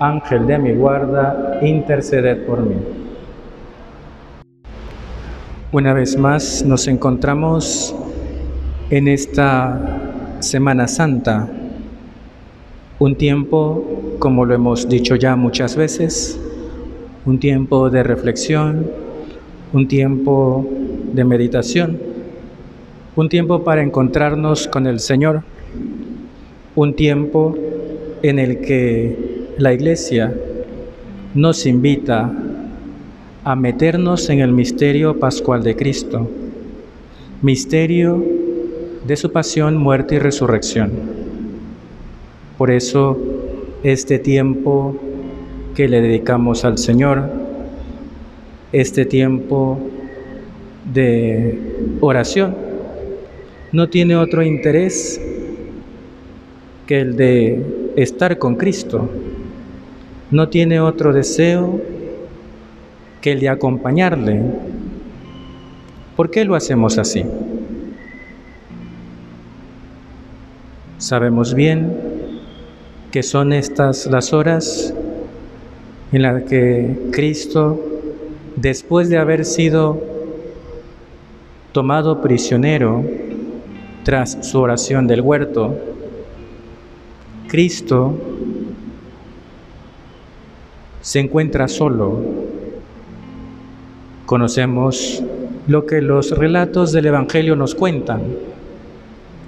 Ángel de mi guarda, interceded por mí. Una vez más nos encontramos en esta Semana Santa, un tiempo, como lo hemos dicho ya muchas veces, un tiempo de reflexión, un tiempo de meditación, un tiempo para encontrarnos con el Señor, un tiempo en el que la Iglesia nos invita a meternos en el misterio pascual de Cristo, misterio de su pasión, muerte y resurrección. Por eso, este tiempo que le dedicamos al Señor, este tiempo de oración, no tiene otro interés que el de estar con Cristo, no tiene otro deseo que el de acompañarle. ¿Por qué lo hacemos así? Sabemos bien que son estas las horas en las que Cristo, después de haber sido tomado prisionero tras su oración del huerto, Cristo se encuentra solo. Conocemos lo que los relatos del Evangelio nos cuentan.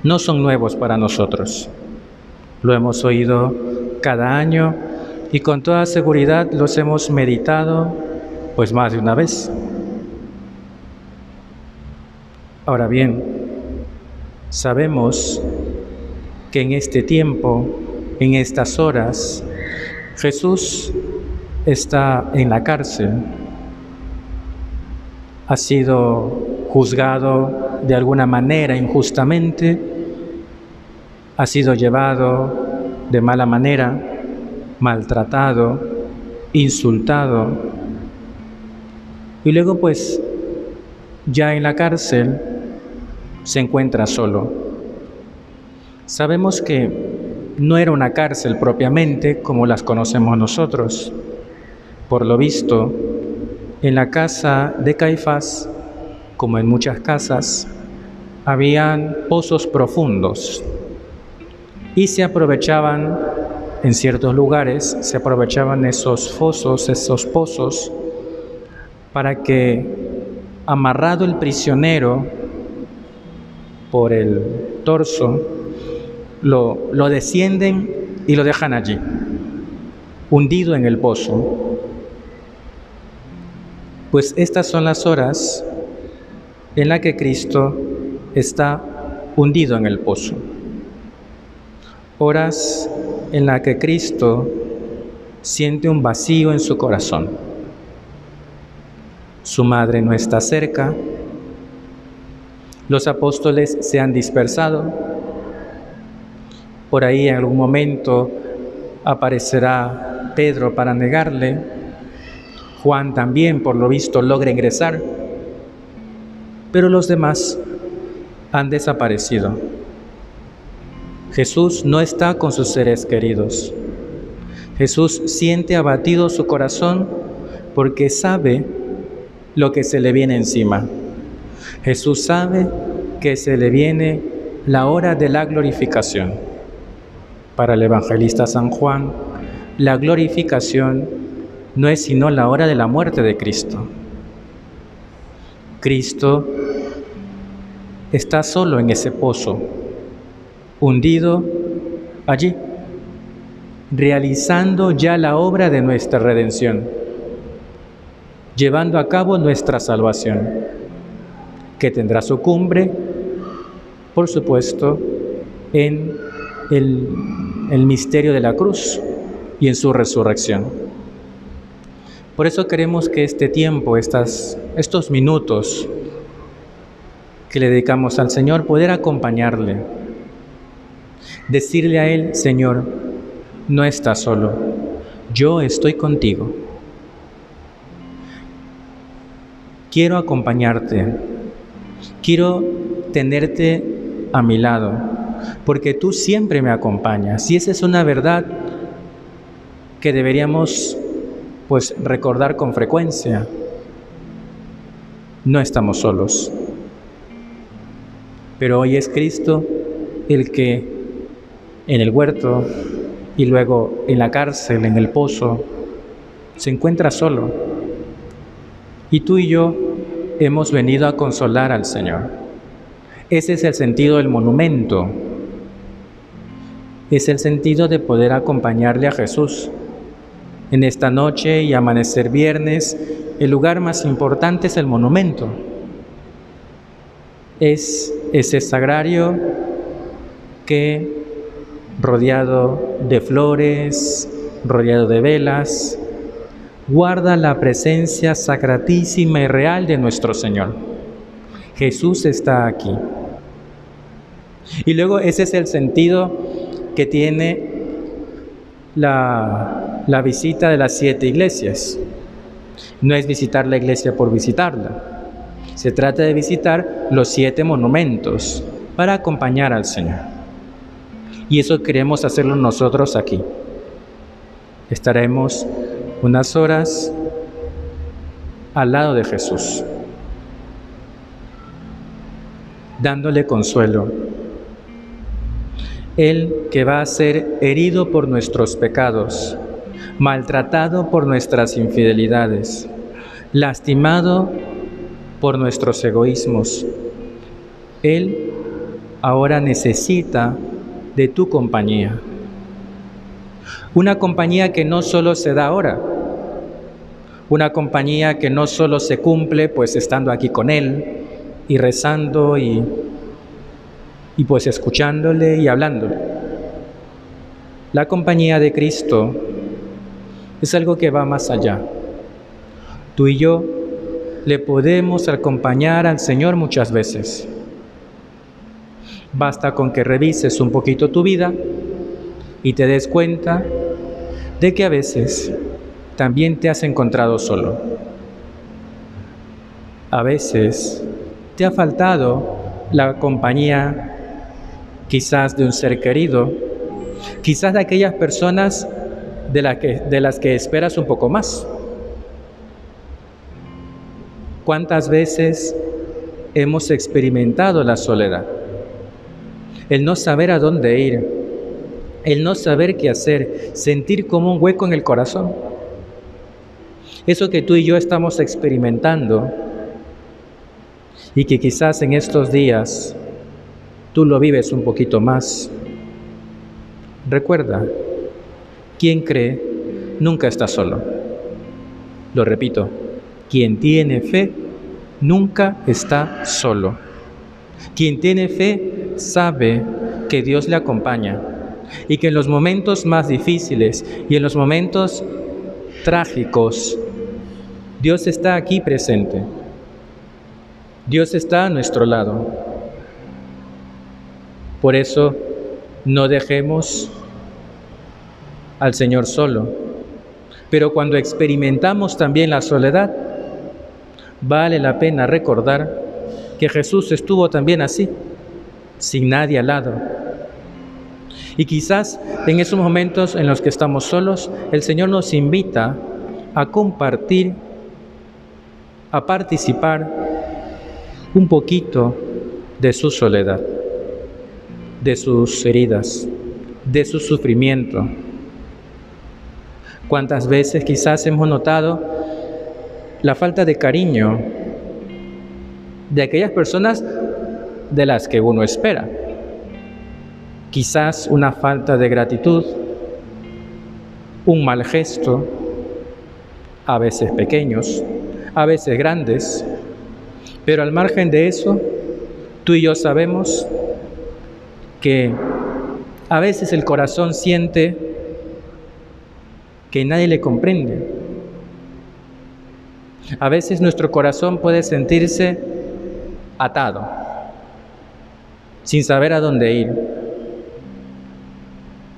No son nuevos para nosotros. Lo hemos oído cada año y con toda seguridad los hemos meditado pues más de una vez. Ahora bien, sabemos que en este tiempo, en estas horas, Jesús está en la cárcel, ha sido juzgado de alguna manera injustamente, ha sido llevado de mala manera, maltratado, insultado, y luego pues ya en la cárcel se encuentra solo. Sabemos que no era una cárcel propiamente como las conocemos nosotros, por lo visto, en la casa de Caifás, como en muchas casas, habían pozos profundos y se aprovechaban en ciertos lugares, se aprovechaban esos fosos, esos pozos, para que amarrado el prisionero por el torso, lo, lo descienden y lo dejan allí, hundido en el pozo. Pues estas son las horas en las que Cristo está hundido en el pozo. Horas en las que Cristo siente un vacío en su corazón. Su madre no está cerca. Los apóstoles se han dispersado. Por ahí en algún momento aparecerá Pedro para negarle Juan también, por lo visto, logra ingresar, pero los demás han desaparecido. Jesús no está con sus seres queridos. Jesús siente abatido su corazón porque sabe lo que se le viene encima. Jesús sabe que se le viene la hora de la glorificación. Para el evangelista San Juan, la glorificación no es sino la hora de la muerte de Cristo. Cristo está solo en ese pozo, hundido allí, realizando ya la obra de nuestra redención, llevando a cabo nuestra salvación, que tendrá su cumbre, por supuesto, en el, misterio de la cruz y en su resurrección. Por eso queremos que este tiempo, estas, estos minutos que le dedicamos al Señor, poder acompañarle, decirle a Él, Señor, no estás solo, yo estoy contigo. Quiero acompañarte, quiero tenerte a mi lado, porque tú siempre me acompañas. Y esa es una verdad que deberíamos pues recordar con frecuencia. No estamos solos. Pero hoy es Cristo el que en el huerto y luego en la cárcel, en el pozo, se encuentra solo. Y tú y yo hemos venido a consolar al Señor. Ese es el sentido del monumento. Es el sentido de poder acompañarle a Jesús en esta noche y amanecer viernes, el lugar más importante es el monumento. Es ese sagrario que, rodeado de flores, rodeado de velas, guarda la presencia sacratísima y real de nuestro Señor. Jesús está aquí. Y luego ese es el sentido que tiene la la visita de las siete iglesias. No es visitar la iglesia por visitarla. Se trata de visitar los siete monumentos para acompañar al Señor. Y eso queremos hacerlo nosotros aquí. Estaremos unas horas al lado de Jesús, dándole consuelo. Él que va a ser herido por nuestros pecados maltratado por nuestras infidelidades, lastimado por nuestros egoísmos. Él ahora necesita de tu compañía. Una compañía que no solo se da ahora, una compañía que no solo se cumple pues estando aquí con Él y rezando y, y pues escuchándole y hablándole. La compañía de Cristo es algo que va más allá. Tú y yo le podemos acompañar al Señor muchas veces. Basta con que revises un poquito tu vida y te des cuenta de que a veces también te has encontrado solo. A veces te ha faltado la compañía quizás de un ser querido, quizás de aquellas personas de, que, de las que esperas un poco más. ¿Cuántas veces hemos experimentado la soledad? El no saber a dónde ir, el no saber qué hacer, sentir como un hueco en el corazón. Eso que tú y yo estamos experimentando y que quizás en estos días tú lo vives un poquito más. Recuerda, quien cree nunca está solo. Lo repito, quien tiene fe nunca está solo. Quien tiene fe sabe que Dios le acompaña y que en los momentos más difíciles y en los momentos trágicos, Dios está aquí presente. Dios está a nuestro lado. Por eso no dejemos al Señor solo. Pero cuando experimentamos también la soledad, vale la pena recordar que Jesús estuvo también así, sin nadie al lado. Y quizás en esos momentos en los que estamos solos, el Señor nos invita a compartir, a participar un poquito de su soledad, de sus heridas, de su sufrimiento, ¿Cuántas veces quizás hemos notado la falta de cariño de aquellas personas de las que uno espera? Quizás una falta de gratitud, un mal gesto, a veces pequeños, a veces grandes, pero al margen de eso, tú y yo sabemos que a veces el corazón siente que nadie le comprende, A veces nuestro corazón puede sentirse atado, sin saber a dónde ir.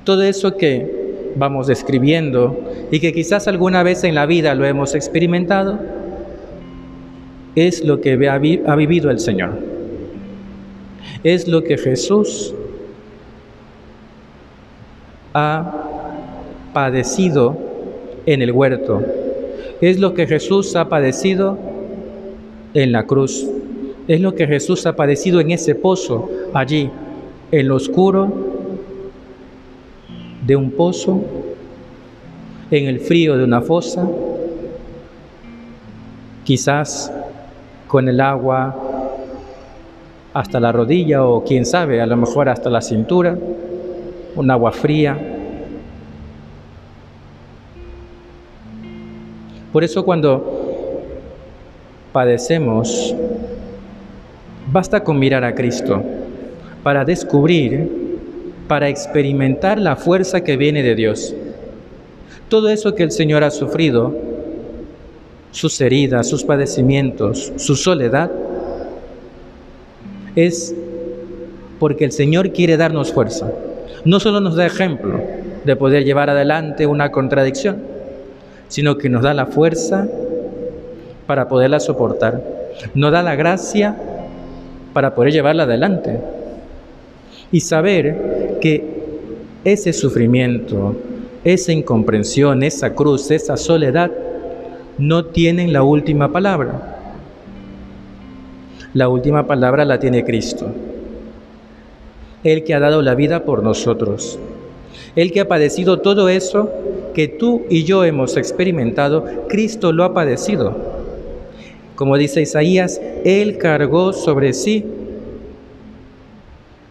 Todo eso que vamos describiendo y que quizás alguna vez en la vida lo hemos experimentado, es lo que ha vivido el Señor. Es lo que Jesús ha padecido en el huerto. Es lo que Jesús ha padecido en la cruz. Es lo que Jesús ha padecido en ese pozo, allí, en lo oscuro de un pozo, en el frío de una fosa, quizás con el agua hasta la rodilla o quién sabe, a lo mejor hasta la cintura, un agua fría. Por eso cuando padecemos, basta con mirar a Cristo para descubrir, para experimentar la fuerza que viene de Dios. Todo eso que el Señor ha sufrido, sus heridas, sus padecimientos, su soledad, es porque el Señor quiere darnos fuerza. No solo nos da ejemplo de poder llevar adelante una contradicción, sino que nos da la fuerza para poderla soportar. Nos da la gracia para poder llevarla adelante. Y saber que ese sufrimiento, esa incomprensión, esa cruz, esa soledad, no tienen la última palabra. La última palabra la tiene Cristo. El que ha dado la vida por nosotros. El que ha padecido todo eso que tú y yo hemos experimentado, Cristo lo ha padecido. Como dice Isaías, Él cargó sobre sí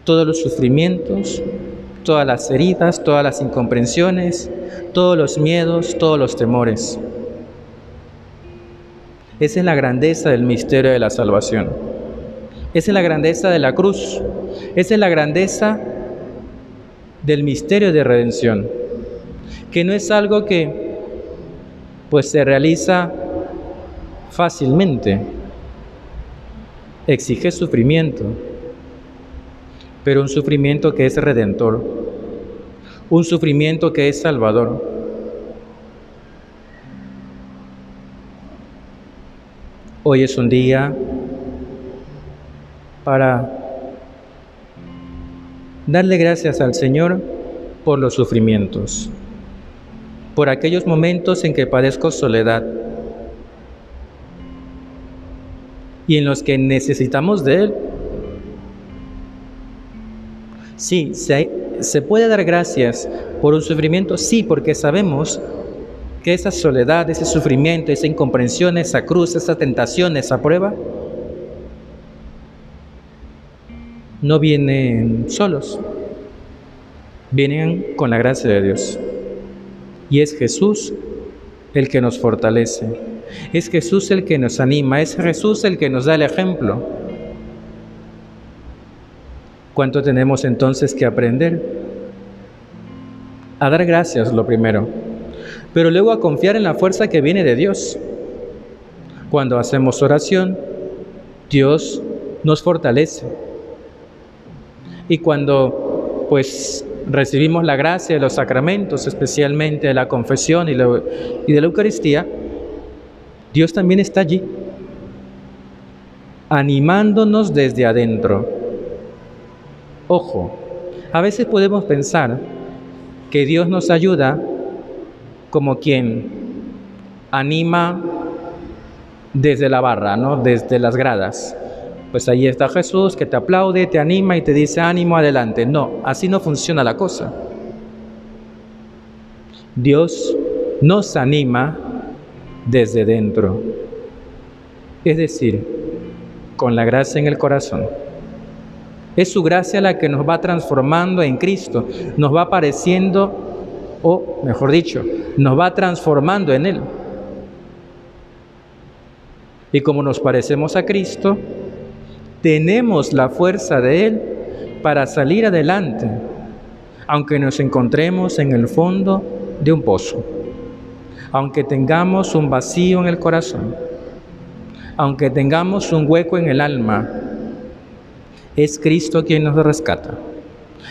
todos los sufrimientos, todas las heridas, todas las incomprensiones, todos los miedos, todos los temores. Esa es la grandeza del misterio de la salvación. Esa es la grandeza de la cruz. Esa es la grandeza del misterio de redención. Que no es algo que pues se realiza fácilmente. Exige sufrimiento, pero un sufrimiento que es redentor, un sufrimiento que es salvador. Hoy es un día para darle gracias al Señor por los sufrimientos, por aquellos momentos en que padezco soledad y en los que necesitamos de Él. Sí, se, se puede dar gracias por un sufrimiento, sí, porque sabemos que esa soledad, ese sufrimiento, esa incomprensión, esa cruz, esa tentación, esa prueba, no vienen solos, vienen con la gracia de Dios. Y es Jesús el que nos fortalece, es Jesús el que nos anima, es Jesús el que nos da el ejemplo. ¿Cuánto tenemos entonces que aprender? A dar gracias, lo primero, pero luego a confiar en la fuerza que viene de Dios. Cuando hacemos oración, Dios nos fortalece y cuando pues recibimos la gracia de los sacramentos, especialmente de la confesión y, de la Eucaristía, Dios también está allí, animándonos desde adentro. Ojo, a veces podemos pensar que Dios nos ayuda como quien anima desde la barra, ¿no? desde las gradas pues ahí está Jesús que te aplaude, te anima y te dice ánimo, adelante. No, así no funciona la cosa. Dios nos anima desde dentro, es decir, con la gracia en el corazón. Es su gracia la que nos va transformando en Cristo, nos va apareciendo, o mejor dicho, nos va transformando en Él. Y como nos parecemos a Cristo, tenemos la fuerza de Él para salir adelante, aunque nos encontremos en el fondo de un pozo, aunque tengamos un vacío en el corazón, aunque tengamos un hueco en el alma, es Cristo quien nos rescata,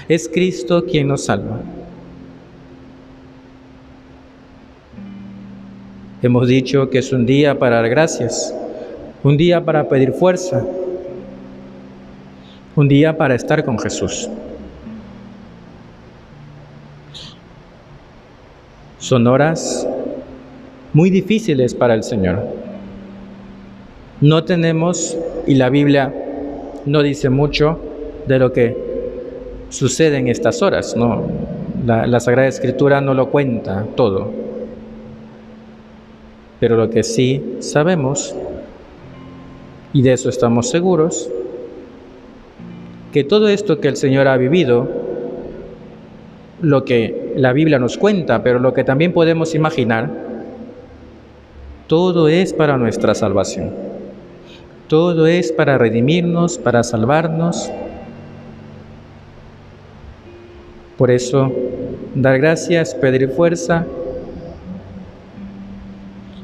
es Cristo quien nos salva. Hemos dicho que es un día para dar gracias, un día para pedir fuerza, un día para estar con Jesús. Son horas muy difíciles para el Señor. No tenemos, y la Biblia no dice mucho de lo que sucede en estas horas, no, la, la Sagrada Escritura no lo cuenta todo. Pero lo que sí sabemos, y de eso estamos seguros, que todo esto que el Señor ha vivido, lo que la Biblia nos cuenta, pero lo que también podemos imaginar, todo es para nuestra salvación. Todo es para redimirnos, para salvarnos. Por eso, dar gracias, pedir fuerza,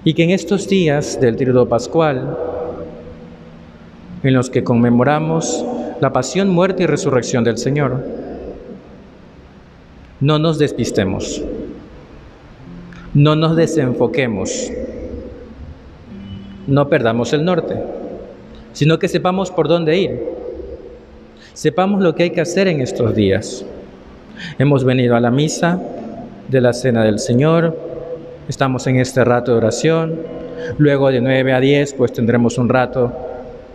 y que en estos días del Tríodo Pascual, en los que conmemoramos la pasión, muerte y resurrección del Señor. No nos despistemos, no nos desenfoquemos, no perdamos el norte, sino que sepamos por dónde ir, sepamos lo que hay que hacer en estos días. Hemos venido a la misa de la Cena del Señor, estamos en este rato de oración, luego de 9 a 10 pues tendremos un rato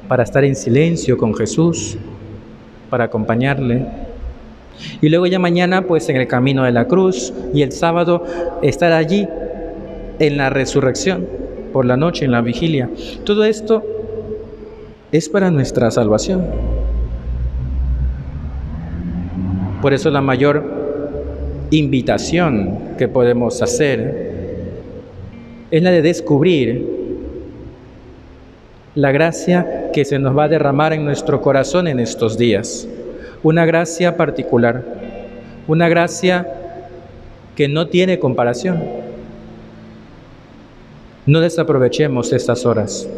para estar en silencio con Jesús, para acompañarle. Y luego ya mañana, pues en el camino de la cruz y el sábado estar allí en la resurrección, por la noche, en la vigilia. Todo esto es para nuestra salvación. Por eso la mayor invitación que podemos hacer es la de descubrir la gracia que se nos va a derramar en nuestro corazón en estos días. Una gracia particular, una gracia que no tiene comparación. No desaprovechemos estas horas.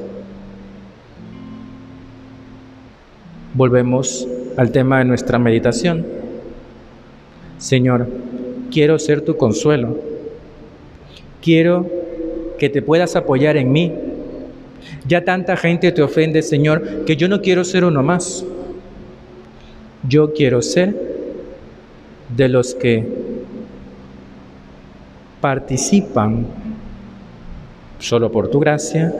Volvemos al tema de nuestra meditación. Señor, quiero ser tu consuelo. Quiero que te puedas apoyar en mí ya tanta gente te ofende, Señor, que yo no quiero ser uno más. Yo quiero ser de los que participan, solo por tu gracia,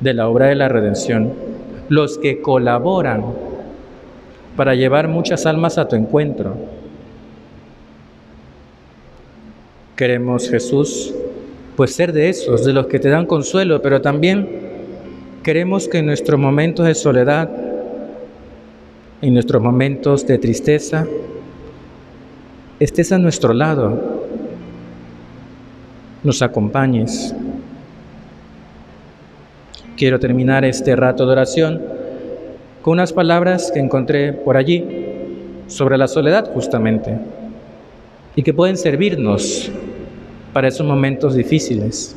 de la obra de la redención, los que colaboran para llevar muchas almas a tu encuentro. Queremos, Jesús, pues ser de esos, de los que te dan consuelo, pero también Queremos que en nuestros momentos de soledad, en nuestros momentos de tristeza, estés a nuestro lado, nos acompañes. Quiero terminar este rato de oración con unas palabras que encontré por allí sobre la soledad justamente y que pueden servirnos para esos momentos difíciles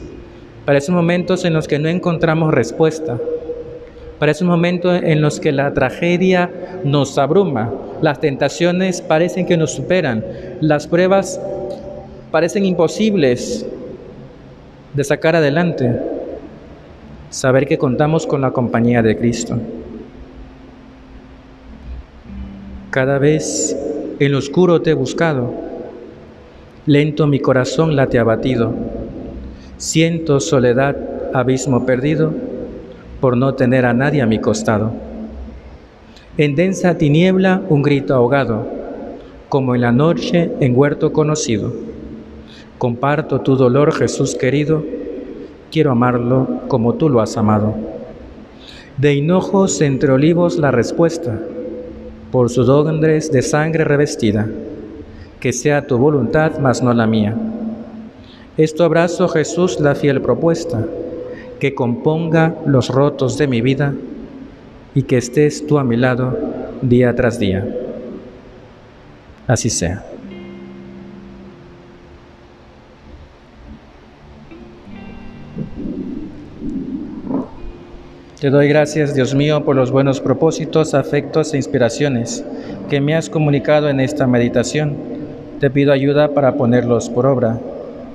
para esos momentos en los que no encontramos respuesta, para esos momentos en los que la tragedia nos abruma, las tentaciones parecen que nos superan, las pruebas parecen imposibles de sacar adelante, saber que contamos con la compañía de Cristo. Cada vez en lo oscuro te he buscado, lento mi corazón la te ha batido Siento soledad, abismo perdido, por no tener a nadie a mi costado. En densa tiniebla un grito ahogado, como en la noche en huerto conocido. Comparto tu dolor, Jesús querido, quiero amarlo como tú lo has amado. De hinojos entre olivos la respuesta, por sudores de sangre revestida, que sea tu voluntad, mas no la mía es tu abrazo, Jesús, la fiel propuesta, que componga los rotos de mi vida y que estés tú a mi lado día tras día. Así sea. Te doy gracias, Dios mío, por los buenos propósitos, afectos e inspiraciones que me has comunicado en esta meditación. Te pido ayuda para ponerlos por obra.